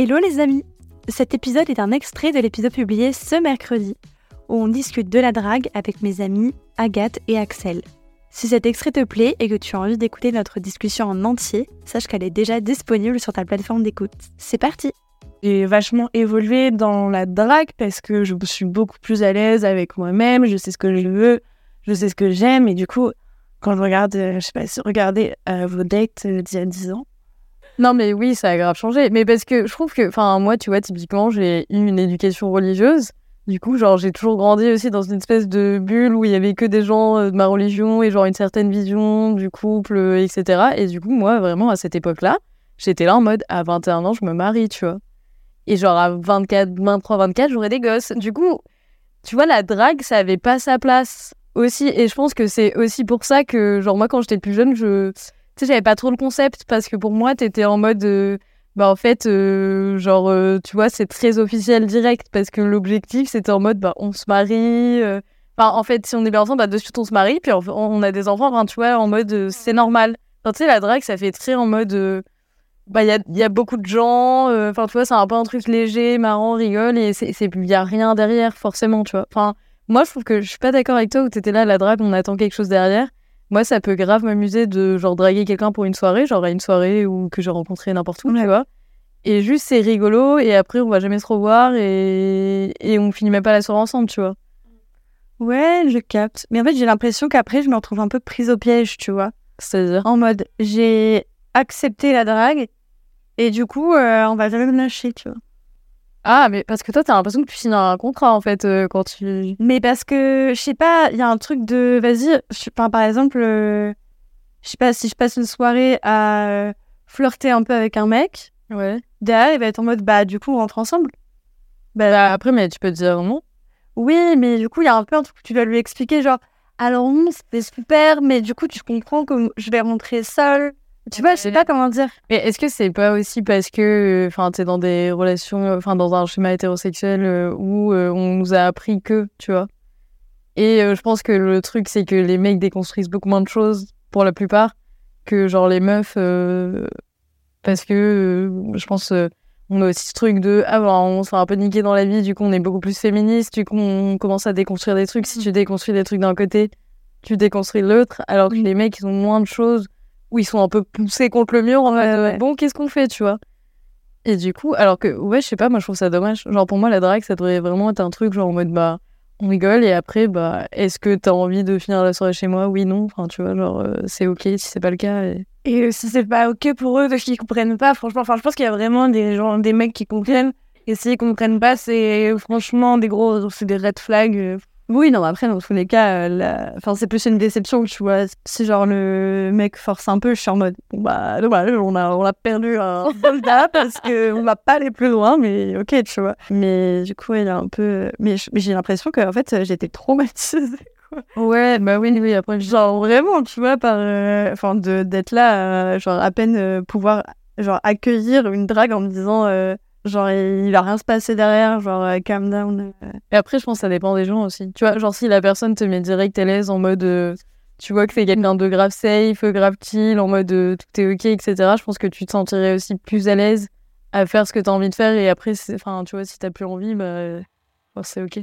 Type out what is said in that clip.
Hello les amis Cet épisode est un extrait de l'épisode publié ce mercredi, où on discute de la drague avec mes amis Agathe et Axel. Si cet extrait te plaît et que tu as envie d'écouter notre discussion en entier, sache qu'elle est déjà disponible sur ta plateforme d'écoute. C'est parti J'ai vachement évolué dans la drague parce que je suis beaucoup plus à l'aise avec moi-même, je sais ce que je veux, je sais ce que j'aime et du coup, quand je regarde, euh, je sais pas si regardez euh, vos dates euh, d'il y a 10 ans, Non, mais oui, ça a grave changé. Mais parce que je trouve que, enfin, moi, tu vois, typiquement, j'ai eu une éducation religieuse. Du coup, genre, j'ai toujours grandi aussi dans une espèce de bulle où il y avait que des gens euh, de ma religion et genre une certaine vision du couple, euh, etc. Et du coup, moi, vraiment, à cette époque-là, j'étais là en mode, à 21 ans, je me marie, tu vois. Et genre, à 24, 23, 24, j'aurais des gosses. Du coup, tu vois, la drague, ça avait pas sa place aussi. Et je pense que c'est aussi pour ça que, genre, moi, quand j'étais plus jeune, je. Tu sais, j'avais pas trop le concept parce que pour moi, t'étais en mode. euh, bah, en fait, euh, genre, euh, tu vois, c'est très officiel direct parce que l'objectif, c'était en mode, bah, on se marie. Enfin, en fait, si on est bien ensemble, bah, de suite, on se marie. Puis on, on a des enfants, enfin, tu vois, en mode, c'est normal. Enfin, tu sais, la drague, ça fait très en mode. bah, il y a, y a beaucoup de gens. Enfin, tu vois, c'est un peu un truc léger, marrant, rigole. Et il y a rien derrière, forcément, tu vois. Enfin, moi, je trouve que je suis pas d'accord avec toi où t'étais là, la drague, on attend quelque chose derrière. Moi, ça peut grave m'amuser de genre draguer quelqu'un pour une soirée, genre à une soirée ou que j'ai rencontré n'importe où, tu vois. Et juste, c'est rigolo, et après, on va jamais se revoir, et, et on finit même pas la soirée ensemble, tu vois. Ouais, je capte. Mais en fait, j'ai l'impression qu'après, je me retrouve un peu prise au piège, tu vois. C'est-à-dire? En mode, j'ai accepté la drague et du coup, euh, on va jamais me lâcher, tu vois. Ah, mais parce que toi, t'as l'impression que tu signes un contrat, en fait, euh, quand tu. Mais parce que, je sais pas, il y a un truc de, vas-y, pas, par exemple, euh, je sais pas, si je passe une soirée à euh, flirter un peu avec un mec, Ouais. derrière, il va être en mode, bah, du coup, on rentre ensemble. Bah, après, mais tu peux te dire non. Oui, mais du coup, il y a un peu un truc que tu dois lui expliquer, genre, alors non, c'était super, mais du coup, tu comprends que je vais rentrer seule. Tu vois, je sais pas comment dire. Mais est-ce que c'est pas aussi parce que, enfin, t'es dans des relations, enfin, dans un schéma hétérosexuel euh, où euh, on nous a appris que, tu vois? Et euh, je pense que le truc, c'est que les mecs déconstruisent beaucoup moins de choses pour la plupart que genre les meufs, parce que je pense on a aussi ce truc de ah bah, on s'est un peu niqué dans la vie, du coup on est beaucoup plus féministe, du coup on commence à déconstruire des trucs. Si tu déconstruis des trucs d'un côté, tu déconstruis l'autre, alors que les mecs ils ont moins de choses où ils sont un peu poussés contre le mur en Ouais, mode euh, ouais. bon qu'est-ce qu'on fait, tu vois? Et du coup, alors que ouais, je sais pas, moi je trouve ça dommage. Genre pour moi la drague ça devrait vraiment être un truc genre en mode bah on rigole et après bah est-ce que t'as envie de finir la soirée chez moi? Oui, non. Enfin tu vois genre euh, c'est ok si c'est pas le cas. Et... Et euh, si c'est pas ok pour eux, de qu'ils comprennent pas, franchement, enfin, je pense qu'il y a vraiment des gens, des mecs qui comprennent. Et s'ils comprennent pas, c'est franchement des gros, c'est des red flags. Euh. Oui, non, après, dans tous les cas, euh, la- enfin, c'est plus une déception, tu vois. Si genre le mec force un peu, je suis en mode, bon bah, dommage, on a, on a perdu un soldat parce que on va pas aller plus loin, mais ok, tu vois. Mais du coup, il y a un peu, mais, j'ai l'impression qu'en fait, j'étais traumatisée. Ouais, bah oui, oui, après Genre vraiment, tu vois, par, euh, enfin, de d'être là, euh, genre à peine euh, pouvoir, genre accueillir une drague en me disant, euh, genre il va rien se passer derrière, genre euh, calm down. euh. Et après, je pense que ça dépend des gens aussi. Tu vois, genre si la personne te met direct à l'aise en mode. euh, tu vois que c'est quelqu'un de grave safe, grave chill, en mode euh, tout est ok, etc. Je pense que tu te sentirais aussi plus à l'aise à faire ce que tu as envie de faire. Et après, enfin, tu vois, si t'as plus envie, bah, c'est ok.